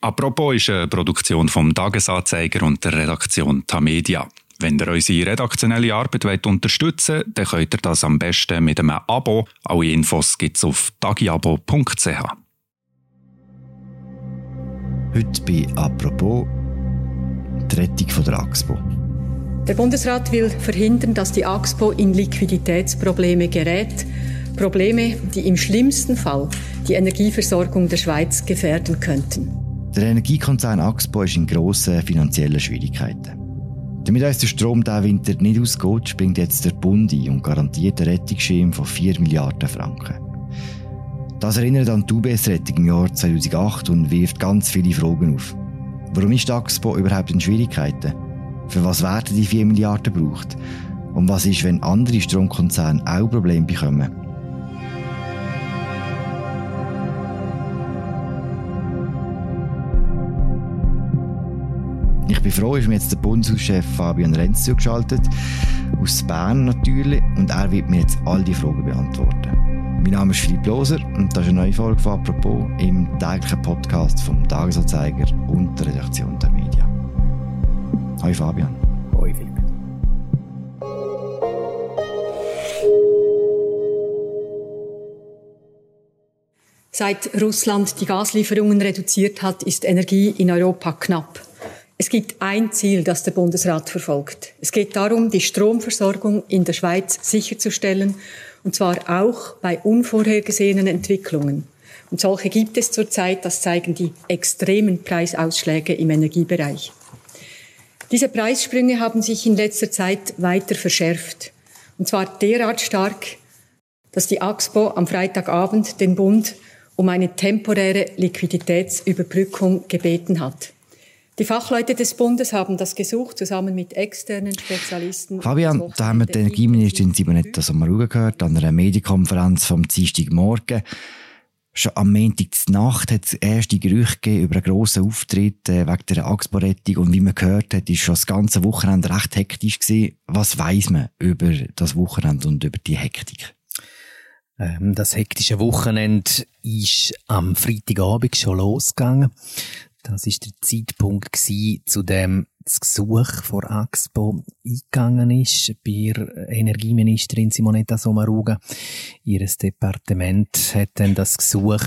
Apropos ist eine Produktion vom Tagesanzeiger und der Redaktion Tamedia. Wenn ihr unsere redaktionelle Arbeit wollt unterstützen wollt, dann könnt ihr das am besten mit einem Abo. Alle Infos gibt es auf tagiabo.ch. Heute bei «Apropos» die Rettung von der AXPO. Der Bundesrat will verhindern, dass die AXPO in Liquiditätsprobleme gerät. Probleme, die im schlimmsten Fall die Energieversorgung der Schweiz gefährden könnten. Der Energiekonzern AXPO ist in grossen finanziellen Schwierigkeiten. Damit uns der Strom diesen Winter nicht ausgeht, springt jetzt der Bund ein und garantiert einen Rettungsschirm von 4 Milliarden Franken. Das erinnert an die UBS-Rettung im Jahr 2008 und wirft ganz viele Fragen auf. Warum ist AXPO überhaupt in Schwierigkeiten? Für was werden die 4 Milliarden gebraucht? Und was ist, wenn andere Stromkonzerne auch Probleme bekommen? Ich bin froh, ist mir jetzt der Bundeshauschef Fabian Renz zugeschaltet, aus Bern natürlich, und er wird mir jetzt all die Fragen beantworten. Mein Name ist Philipp Loser und das ist eine neue Folge von «Apropos» im täglichen Podcast vom Tagesanzeiger und der Redaktion der Medien. Hoi Fabian. Hoi Philipp. Seit Russland die Gaslieferungen reduziert hat, ist Energie in Europa knapp. Es gibt ein Ziel, das der Bundesrat verfolgt. Es geht darum, die Stromversorgung in der Schweiz sicherzustellen, und zwar auch bei unvorhergesehenen Entwicklungen. Und solche gibt es zurzeit, das zeigen die extremen Preisausschläge im Energiebereich. Diese Preissprünge haben sich in letzter Zeit weiter verschärft. Und zwar derart stark, dass die AXPO am Freitagabend den Bund um eine temporäre Liquiditätsüberbrückung gebeten hat. Die Fachleute des Bundes haben das gesucht, zusammen mit externen Spezialisten. Fabian, da haben wir die Energieministerin Simonetta Sommaruga gehört, an einer Medienkonferenz vom Dienstagmorgen. Schon am Montag Nacht hat es erste Gerüchte gegeben über einen grossen Auftritt äh, wegen der Axpo-Rettung. Und wie man gehört hat, ist schon das ganze Wochenende recht hektisch gewesen. Was weiß man über das Wochenende und über die Hektik? Ähm, das hektische Wochenende ist am Freitagabend schon losgegangen. Das ist der Zeitpunkt gewesen, zu dem das Gesuch vor Axpo eingegangen ist bei Energieministerin Simonetta Sommaruga. Ihres Departement hat dann das Gesuch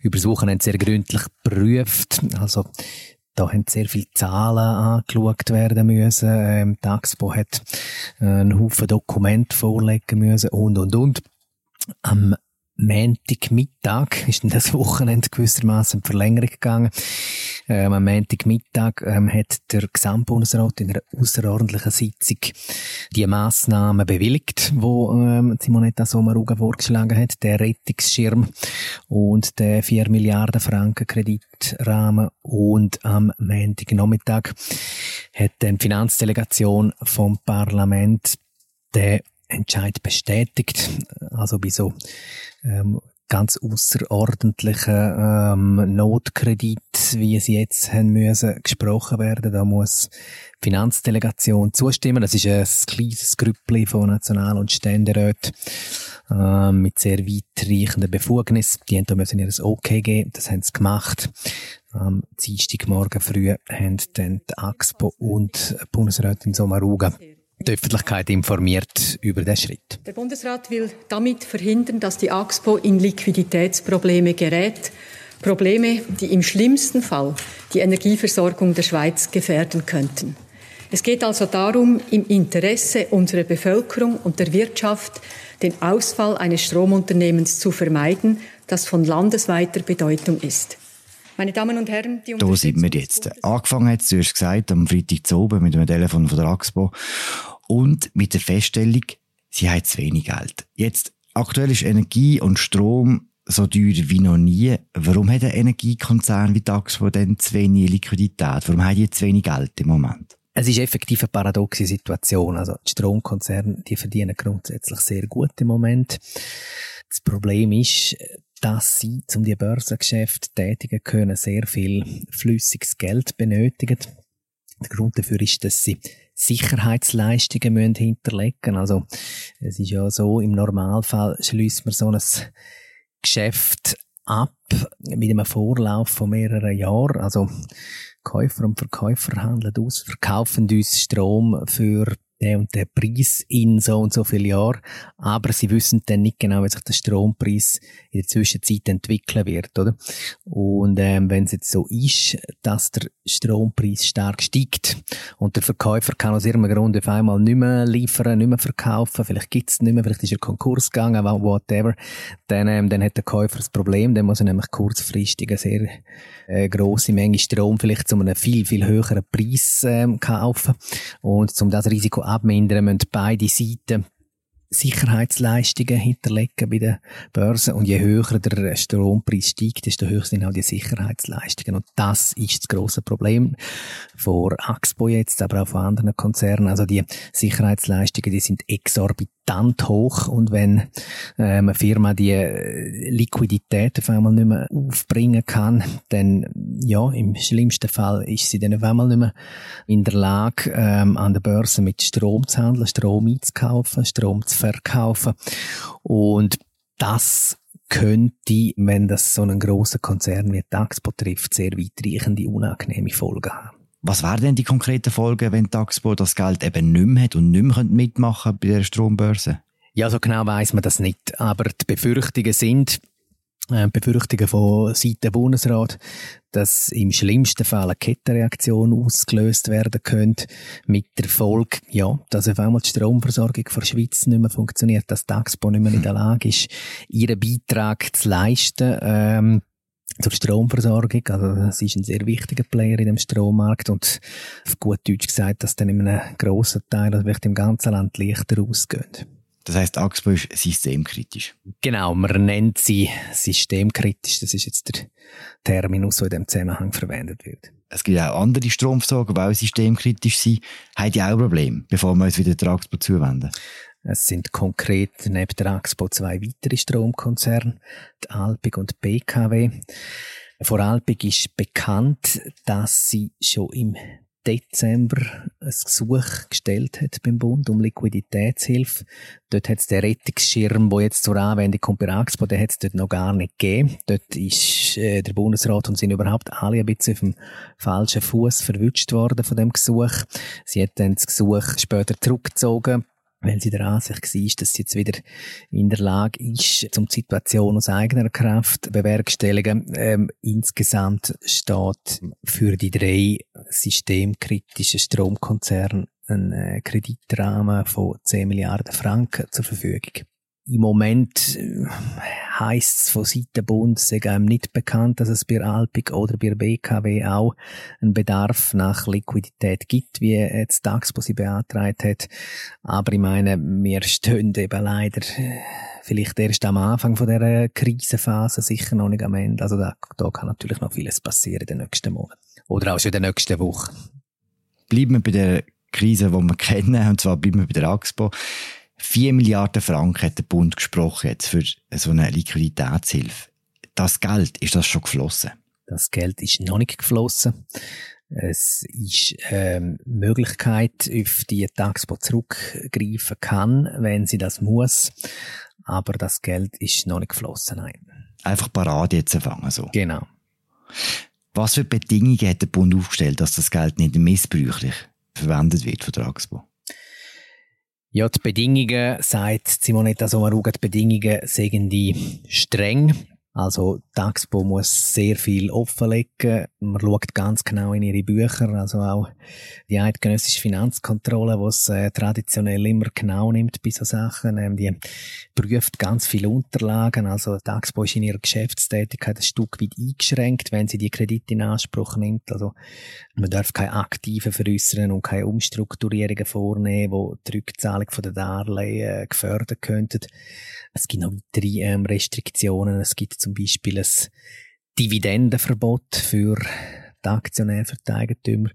über das Wochenende sehr gründlich geprüft. Also da haben sehr viele Zahlen angeschaut werden müssen. Ähm, die Axpo hat einen Haufen Dokumente vorlegen müssen und, und, und. Am Montagmittag ist dann das Wochenende gewissermaßen Verlängerung gegangen. Ähm, am Montagmittag ähm, hat der Gesamtbundesrat in einer außerordentlichen Sitzung die Massnahmen bewilligt, wo ähm, Simonetta Sommaruga vorgeschlagen hat, der Rettungsschirm und der 4 Milliarden Franken Kreditrahmen und am Montagnachmittag hat dann die Finanzdelegation vom Parlament den Entscheid bestätigt. Also bei so ähm, ganz außerordentlichen ähm, Notkredit, wie sie jetzt haben müssen, gesprochen werden. Da muss die Finanzdelegation zustimmen. Das ist ein kleines Grüppli von National- und Ständeräten ähm, mit sehr weitreichenden Befugnissen. Die haben müssen ihr Okay geben. Das haben sie gemacht. Am Dienstagmorgen früh haben dann die AXPO und Bundesrätin Sommaruga die Öffentlichkeit informiert über den Schritt. Der Bundesrat will damit verhindern, dass die AXPO in Liquiditätsprobleme gerät. Probleme, die im schlimmsten Fall die Energieversorgung der Schweiz gefährden könnten. Es geht also darum, im Interesse unserer Bevölkerung und der Wirtschaft den Ausfall eines Stromunternehmens zu vermeiden, das von landesweiter Bedeutung ist. Meine Damen und Herren, die Da sind wir jetzt. Angefangen hat es, du hast gesagt, am Freitag zu oben mit dem Telefon von der AXPO und mit der Feststellung, sie hat zu wenig Geld. Jetzt, aktuell ist Energie und Strom so teuer wie noch nie. Warum hat ein Energiekonzern wie die AXPO denn zu wenig Liquidität? Warum hat die zu wenig Geld im Moment? Es ist effektiv eine paradoxe Situation. Also, die Stromkonzerne, die verdienen grundsätzlich sehr gut im Moment. Das Problem ist, dass sie, um die Börsengeschäfte tätigen können, sehr viel flüssiges Geld benötigen. Der Grund dafür ist, dass sie Sicherheitsleistungen müssen hinterlegen. Also, es ist ja so, im Normalfall schließt man so ein Geschäft ab mit einem Vorlauf von mehreren Jahren. Also Käufer und Verkäufer handeln aus, verkaufen uns Strom für der und der Preis in so und so viele Jahren, aber sie wissen dann nicht genau, wie sich der Strompreis in der Zwischenzeit entwickeln wird, oder? Und ähm, wenn es jetzt so ist, dass der Strompreis stark steigt und der Verkäufer kann aus irgendeinem Grund auf einmal nicht mehr liefern, nicht mehr verkaufen, vielleicht gibt es nicht mehr, vielleicht ist er Konkurs gegangen, whatever, dann, ähm, dann hat der Käufer das Problem, dann muss er nämlich kurzfristig eine sehr äh, grosse Menge Strom vielleicht zu einem viel, viel höheren Preis ähm, kaufen. Und um das Risiko abmindern, müssen beide Seiten Sicherheitsleistungen hinterlegen bei der Börse und je höher der Strompreis steigt, desto höher sind auch die Sicherheitsleistungen. Und das ist das große Problem vor Axpo jetzt, aber auch von anderen Konzernen. Also die Sicherheitsleistungen, die sind exorbitant hoch. Und wenn ähm, eine Firma die äh, Liquidität auf einmal nicht mehr aufbringen kann, dann ja, im schlimmsten Fall ist sie dann auf einmal nicht mehr in der Lage, ähm, an der Börse mit Strom zu handeln, Strom einzukaufen, Strom zu verkaufen. Und das könnte, wenn das so einen grossen Konzern wie Taxpo trifft, sehr weitreichende, unangenehme Folgen haben. Was wären denn die konkreten Folgen, wenn Taxpo das Geld eben nicht mehr hat und nicht mehr mitmachen bei der Strombörse? Ja, so genau weiß man das nicht. Aber die Befürchtungen sind, Befürchtungen von Seiten Bundesrat, dass im schlimmsten Fall eine Kettenreaktion ausgelöst werden könnte, mit der Folge, ja, dass auf einmal die Stromversorgung der Schweiz nicht mehr funktioniert, dass die Axpo nicht mehr in der Lage ist, ihren Beitrag zu leisten, ähm, zur Stromversorgung. Also, das ist ein sehr wichtiger Player in dem Strommarkt und auf gut Deutsch gesagt, dass dann in einem grossen Teil, also vielleicht im ganzen Land Lichter ausgehen. Das heißt, Axpo ist systemkritisch. Genau, man nennt sie systemkritisch. Das ist jetzt der Terminus, der in dem Zusammenhang verwendet wird. Es gibt auch andere Stromversorger, die auch systemkritisch sind. Haben die auch Probleme, bevor wir uns wieder der Axpo zuwenden? Es sind konkret neben der Axpo zwei weitere Stromkonzerne, die Alpig und BKW. Vor Alpig ist bekannt, dass sie schon im Dezember ein Gesuch gestellt hat beim Bund um Liquiditätshilfe. Dort hat es den Rettungsschirm, der jetzt zur Anwendung kommt bei Axpo, den hat es dort noch gar nicht gegeben. Dort ist äh, der Bundesrat und sind überhaupt alle ein bisschen auf dem falschen Fuß verwünscht worden von dem Gesuch. Sie hat dann das Gesuch später zurückgezogen weil sie der Ansicht war, dass sie jetzt wieder in der Lage ist, um die Situation aus eigener Kraft bewerkstelligen. Ähm, insgesamt steht für die drei systemkritischen Stromkonzerne ein äh, Kreditrahmen von 10 Milliarden Franken zur Verfügung. Im Moment äh, heisst es von Seiten Bund, sei nicht bekannt, dass es bei Alpig oder bei BKW auch einen Bedarf nach Liquidität gibt, wie jetzt Taxpo sie beantragt hat. Aber ich meine, wir stehen eben leider äh, vielleicht erst am Anfang von der Krisenphase, sicher noch nicht am Ende. Also da, da kann natürlich noch vieles passieren in den nächsten Monaten. Oder auch schon in den nächsten Wochen. Bleiben wir bei der Krise, die wir kennen, und zwar bleiben wir bei der Axpo. 4 Milliarden Franken hat der Bund gesprochen jetzt für so eine Liquiditätshilfe. Das Geld, ist das schon geflossen? Das Geld ist noch nicht geflossen. Es ist ähm, Möglichkeit, auf die Taxpo zurückgreifen kann, wenn sie das muss. Aber das Geld ist noch nicht geflossen, nein. Einfach parat jetzt empfangen, so. Genau. Was für Bedingungen hat der Bund aufgestellt, dass das Geld nicht missbräuchlich verwendet wird von der Axpo? Ja, die Bedingungen, sagt Simonetta Sommaruga, die Bedingungen sind die streng. Also, die muss sehr viel offenlegen. Man schaut ganz genau in ihre Bücher. Also auch die eidgenössische Finanzkontrolle, die es äh, traditionell immer genau nimmt bei so Sachen, ähm, die prüft ganz viele Unterlagen. Also, die ist in ihrer Geschäftstätigkeit ein Stück weit eingeschränkt, wenn sie die Kredite in Anspruch nimmt. Also, man darf keine aktiven veräußern und keine Umstrukturierungen vornehmen, die die Rückzahlung der Darlehen äh, gefördert könnten. Es gibt noch weitere ähm, Restriktionen. Es gibt zum Beispiel ein Dividendenverbot für die Aktionäre, für die Eigentümer.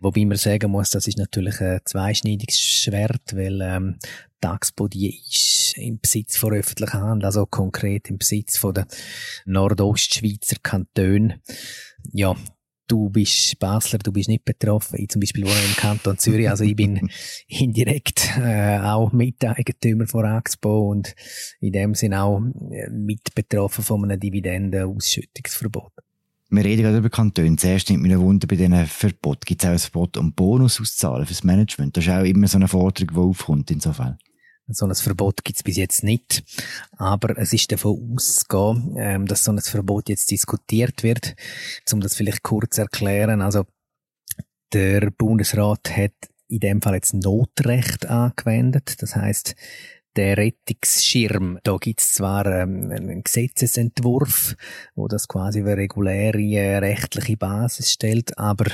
Wobei man sagen muss, das ist natürlich ein zweischneidiges Schwert, weil ähm, die Axpo die ist im Besitz von öffentlicher Hand, also konkret im Besitz von der Nordostschweizer Kantone. Ja, du bist Basler, du bist nicht betroffen. Ich zum Beispiel wohne im Kanton Zürich, also ich bin indirekt äh, auch Miteigentümer von Expo und in dem Sinne auch äh, mit betroffen von einem Dividendenausschüttungsverbot. Wir reden gerade über Kantone. Zuerst nimmt mich ein Wunder bei diesen Verbot. Gibt es auch ein Verbot, um Bonus auszahlen fürs Management? Das ist auch immer so eine Forderung, die aufkommt insofern. So ein Verbot gibt es bis jetzt nicht. Aber es ist davon auszugehen, ähm, dass so ein Verbot jetzt diskutiert wird. Um das vielleicht kurz zu erklären. Also, der Bundesrat hat in dem Fall jetzt Notrecht angewendet. Das heißt, der Rettungsschirm, da gibt's zwar ähm, einen Gesetzesentwurf, wo das quasi eine reguläre äh, rechtliche Basis stellt, aber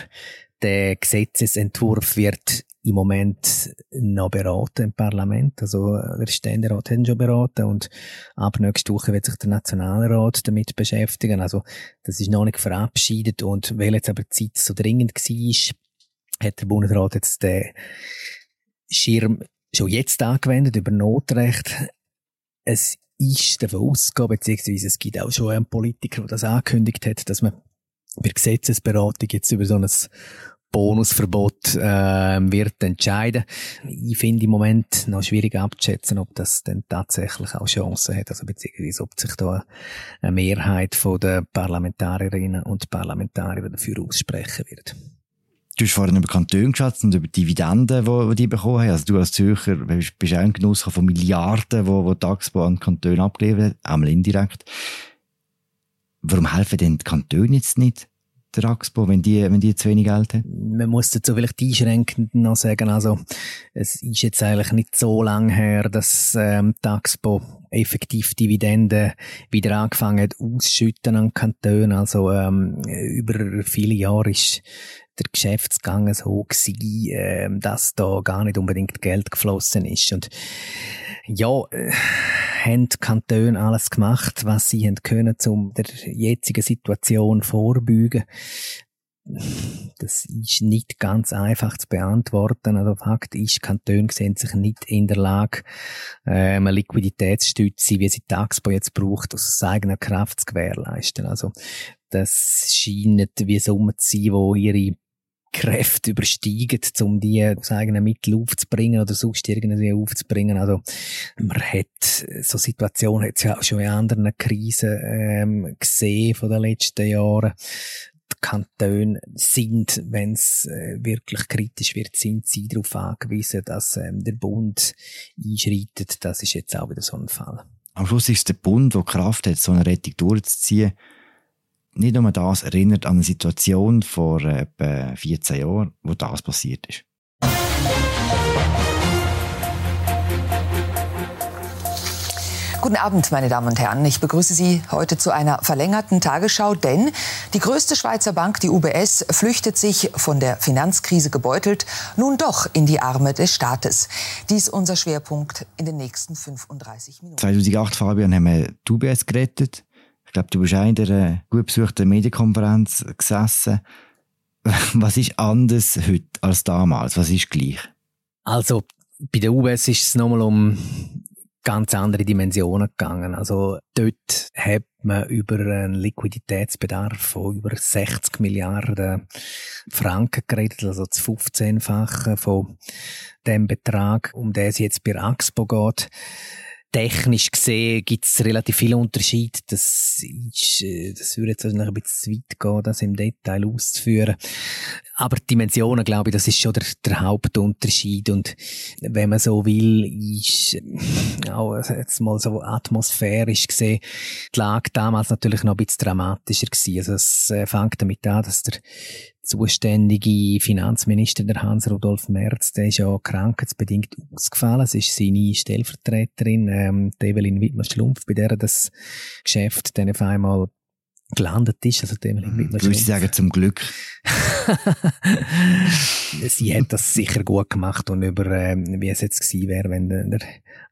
der Gesetzesentwurf wird im Moment noch beraten im Parlament. Also der Ständerat hat ihn schon beraten und ab nächste Woche wird sich der Nationalrat damit beschäftigen. Also das ist noch nicht verabschiedet und weil jetzt aber die Zeit so dringend war, hat der Bundesrat jetzt den Schirm schon jetzt angewendet über Notrecht. Es ist davon ausgegangen, beziehungsweise es gibt auch schon einen Politiker, der das angekündigt hat, dass man bei Gesetzesberatung jetzt über so ein Bonusverbot äh, wird entscheiden. Ich finde im Moment noch schwierig abzuschätzen, ob das denn tatsächlich auch Chancen hat, also beziehungsweise ob sich da eine Mehrheit von der Parlamentarierinnen und Parlamentarier dafür aussprechen wird. Du hast vorhin über Kantone geschätzt und über Dividenden, die, die bekommen haben. Also du als Zürcher bist, auch ein Genuss von Milliarden, die, die Taxbo an Kantone abgeliefert hat, einmal indirekt. Warum helfen denn die Kantone jetzt nicht? der Axpo, wenn die, wenn die zu wenig Geld haben? Man muss dazu vielleicht einschränkend noch sagen, also, es ist jetzt eigentlich nicht so lang her, dass, ähm, die Axpo effektiv Dividenden wieder angefangen ausschütten an Kantonen. Also, ähm, über viele Jahre ist der Geschäftsgang so gewesen, ähm, dass da gar nicht unbedingt Geld geflossen ist. Und, ja, äh, haben die Kantone alles gemacht, was sie haben können, um der jetzigen Situation vorbeugen. Das ist nicht ganz einfach zu beantworten. Also Fakt ist, Kantone sehen sich nicht in der Lage, ähm, eine Liquiditätsstütze, wie sie Taxpo jetzt braucht, aus eigener Kraft zu gewährleisten. Also das scheint wie Summen zu sein, wo ihre Kräfte übersteigen, um die aus eigenen Mitteln aufzubringen oder sonst irgendwie aufzubringen. Also, man hat, so Situationen hat es ja auch schon in anderen Krisen, ähm, gesehen von den letzten Jahren. Kantone sind, wenn es äh, wirklich kritisch wird, sind sie darauf angewiesen, dass ähm, der Bund einschreitet. Das ist jetzt auch wieder so ein Fall. Am Schluss ist der Bund, der Kraft hat, so eine Rettung durchzuziehen nicht nur das erinnert an eine Situation vor äh, etwa 14 Jahren, wo das passiert ist. Guten Abend, meine Damen und Herren. Ich begrüße Sie heute zu einer verlängerten Tagesschau, denn die größte Schweizer Bank, die UBS, flüchtet sich von der Finanzkrise gebeutelt nun doch in die Arme des Staates. Dies unser Schwerpunkt in den nächsten 35 Minuten. 2008, Fabian, haben wir die UBS gerettet. Ich glaube, du bist auch in der gut besuchten Medienkonferenz gesessen. Was ist anders heute als damals? Was ist gleich? Also, bei der UBS ist es nochmal um ganz andere Dimensionen gegangen. Also dort hat man über einen Liquiditätsbedarf von über 60 Milliarden Franken geredet, also das 15-fache von dem Betrag, um den es jetzt bei Axpo geht technisch gesehen gibt es relativ viele Unterschiede. Das, ist, äh, das würde jetzt wahrscheinlich ein bisschen zu weit gehen, das im Detail auszuführen. Aber die Dimensionen, glaube ich, das ist schon der, der Hauptunterschied. Und wenn man so will, ist äh, auch jetzt mal so atmosphärisch gesehen, die Lage damals natürlich noch ein bisschen dramatischer gewesen. Also es äh, fängt damit an, dass der zuständige Finanzminister, der Hans-Rudolf Merz, der ist ja krankheitsbedingt ausgefallen. Es ist seine Stellvertreterin, ähm, Evelyn Wittmer-Schlumpf, bei der das Geschäft dann auf einmal gelandet ist. Also Wittmer-Schlumpf. Würde ich sagen, zum Glück. Sie hat das sicher gut gemacht und über, ähm, wie es jetzt gewesen wäre, wenn der, der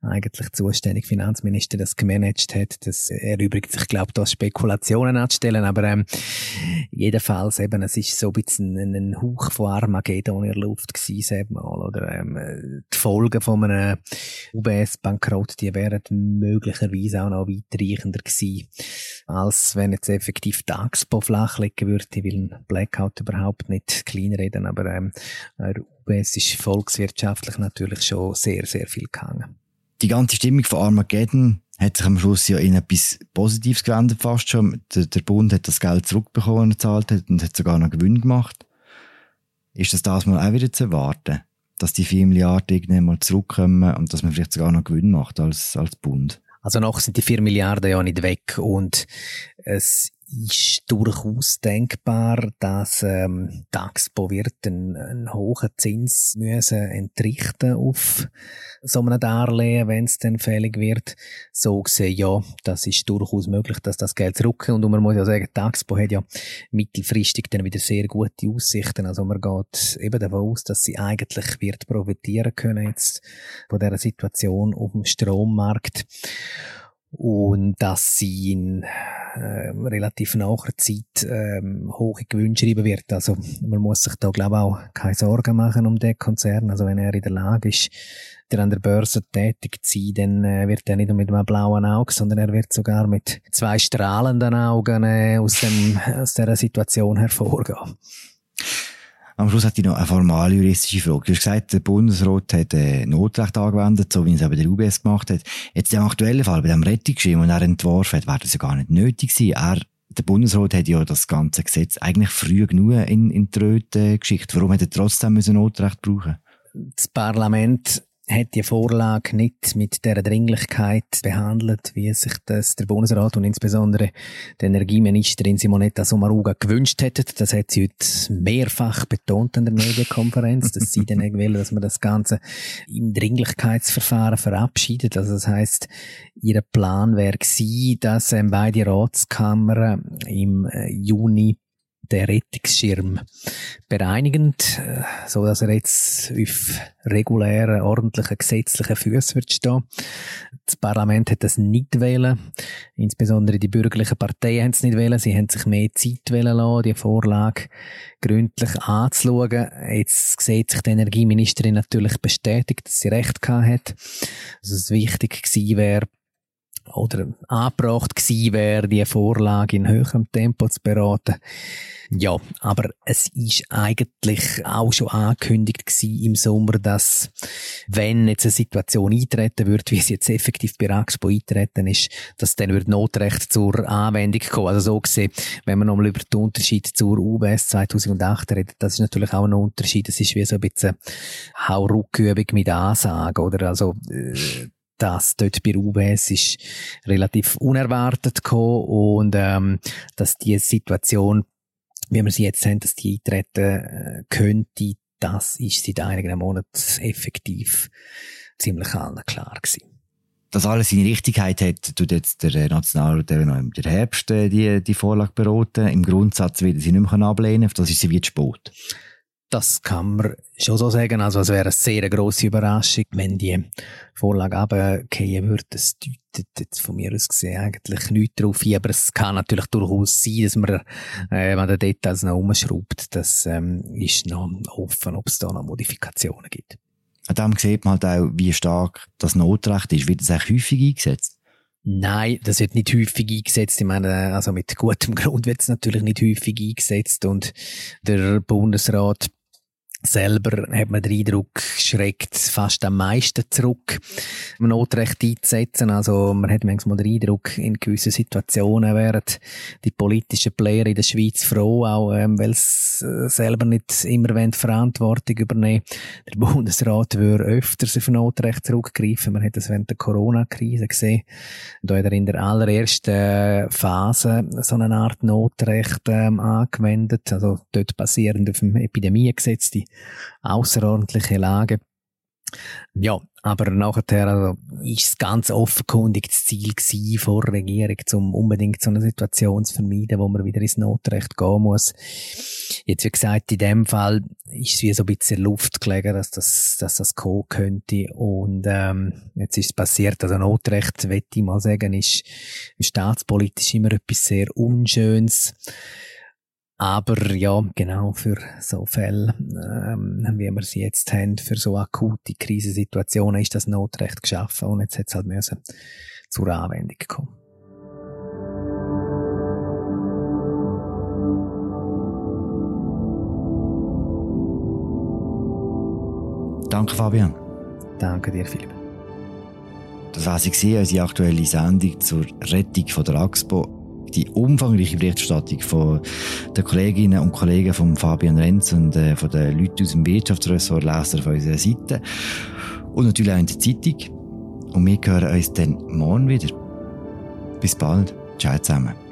eigentlich zuständige Finanzminister das gemanagt hat. Das erübrigt sich, glaube ich, da Spekulationen anzustellen, aber ähm, jedenfalls eben, es ist so ein bisschen ein, ein Hauch von Armageddon in der Luft gewesen, mal, oder ähm, die Folgen von einem UBS-Bankrott, die wären möglicherweise auch noch weitreichender gewesen. Als wenn jetzt effektiv die Expo flachlegen würde. Ich will Blackout überhaupt nicht kleinreden, aber ähm, UBS ist volkswirtschaftlich natürlich schon sehr, sehr viel gegangen. Die ganze Stimmung von Armageddon hat sich am Schluss ja in etwas Positives gewendet fast schon. Der, der Bund hat das Geld zurückbekommen, gezahlt und hat sogar noch Gewinn gemacht. Ist das das mal auch wieder zu erwarten? Dass die 4 Milliarden irgendwann mal zurückkommen und dass man vielleicht sogar noch Gewinn macht als, als Bund? Also noch sind die 4 Milliarden ja nicht weg und es ist durchaus denkbar, dass ähm, Expo wird einen, einen hohen Zins müssen entrichten auf so einem Darlehen, wenn es dann fällig wird. So gesehen, ja, das ist durchaus möglich, dass das Geld zurückkommt. Und man muss ja sagen, Expo hat ja mittelfristig dann wieder sehr gute Aussichten. Also man geht eben davon aus, dass sie eigentlich wird profitieren können jetzt von dieser Situation auf dem Strommarkt und dass sie in äh, relativ naher Zeit ähm, hohe Gewinne schreiben wird. Also man muss sich da glaube ich auch keine Sorgen machen um den Konzern. Also wenn er in der Lage ist, der an der Börse tätig zu sein, dann äh, wird er nicht nur mit einem blauen Auge, sondern er wird sogar mit zwei strahlenden Augen äh, aus, dem, aus dieser Situation hervorgehen. Am Schluss hat ich noch eine formale juristische Frage. Du hast gesagt, der Bundesrat hat äh, Notrecht angewendet, so wie es eben der UBS gemacht hat. Jetzt im aktuellen Fall, bei dem Rettungsschirm, den er entworfen hat, wäre das ja gar nicht nötig gewesen. Er, der Bundesrat hat ja das ganze Gesetz eigentlich früh genug in, in die Röte geschickt. Warum hat er trotzdem müssen Notrecht brauchen? Das Parlament hat die Vorlage nicht mit der Dringlichkeit behandelt, wie sich das der Bundesrat und insbesondere die Energieministerin Simonetta Sommaruga gewünscht hätte. Das hat sie heute mehrfach betont in der Medienkonferenz, dass sie dann will, dass man das Ganze im Dringlichkeitsverfahren verabschiedet. Also das heißt, ihr Plan wäre gewesen, dass ähm, beide Ratskammern im äh, Juni der Rettungsschirm bereinigend, äh, so dass er jetzt auf regulären, ordentlichen, gesetzlichen Füßen wird stehen. Das Parlament hat das nicht wählen. Insbesondere die bürgerlichen Parteien haben es nicht wählen. Sie haben sich mehr Zeit wählen lassen, die Vorlage gründlich anzuschauen. Jetzt sieht sich die Energieministerin natürlich bestätigt, dass sie recht gehabt hat. Dass es wichtig gewesen wäre, oder angebracht gewesen wäre, die Vorlage in höherem Tempo zu beraten. Ja, aber es ist eigentlich auch schon angekündigt gewesen im Sommer, dass wenn jetzt eine Situation eintreten wird, wie es jetzt effektiv bei Axpo eintreten ist, dass dann wird Notrecht zur Anwendung kommen. Also so gesehen, wenn man nochmal über den Unterschied zur UBS 2008 redet, das ist natürlich auch ein Unterschied. Das ist wie so ein bisschen Hauruckübung mit Ansage, oder? Also, äh, das dort bei UBS ist relativ unerwartet gekommen und ähm, dass die Situation, wie wir sie jetzt haben, dass die eintreten äh, könnte, das ist seit einigen Monaten effektiv ziemlich allen klar gewesen. Dass alles seine Richtigkeit hat, tut jetzt der Nationalrat noch im Herbst äh, die, die Vorlage beraten. Im Grundsatz wird sie nicht mehr ablehnen, das ist sie wie zu spät. Das kann man schon so sagen. Also es wäre eine sehr grosse Überraschung, wenn die Vorlage runtergehen würde. Das deutet jetzt von mir aus gesehen eigentlich nichts darauf hin. Aber es kann natürlich durchaus sein, dass man, äh, wenn der Details noch umschraubt, das ähm, ist noch offen, ob es da noch Modifikationen gibt. An dem sieht man halt auch, wie stark das Notrecht ist. Wird das auch häufig eingesetzt? Nein, das wird nicht häufig eingesetzt. Ich meine, also mit gutem Grund wird es natürlich nicht häufig eingesetzt und der Bundesrat selber hat man den Eindruck, schreckt fast am meisten zurück, um Notrecht einzusetzen. Also man hat manchmal den Eindruck, in gewissen Situationen wären die politischen Player in der Schweiz froh, auch ähm, weil sie äh, selber nicht immer Verantwortung übernehmen Der Bundesrat würde öfters auf Notrecht zurückgreifen. Man hat das während der Corona-Krise gesehen. Da hat er in der allerersten Phase so eine Art Notrecht ähm, angewendet, also dort basierend auf dem Epidemiegesetz, die außerordentliche Lage. Ja, aber nachher also, ist es ganz offenkundig das Ziel gewesen vor der Regierung, um unbedingt so eine Situation zu vermeiden, wo man wieder ins Notrecht gehen muss. Jetzt, wie gesagt, in dem Fall ist es wie so ein bisschen Luft gelegen, dass das, dass das kommen könnte. Und ähm, jetzt ist es passiert. Also Notrecht, möchte ich mal sagen, ist staatspolitisch immer etwas sehr Unschönes. Aber ja, genau für so Fälle, ähm, wie wir sie jetzt haben, für so akute Krisensituationen ist das Notrecht geschaffen und jetzt hat es halt müssen zur Anwendung kommen. Danke, Fabian. Danke dir, Philipp. Das war sie, unsere aktuelle Sendung zur Rettung von der AXPO. Die umfangreiche Berichterstattung von den Kolleginnen und Kollegen von Fabian Renz und äh, von den Leuten aus dem Wirtschaftsressort lesen auf unserer Seite. Und natürlich auch in der Zeitung. Und wir hören uns dann morgen wieder. Bis bald. Ciao zusammen.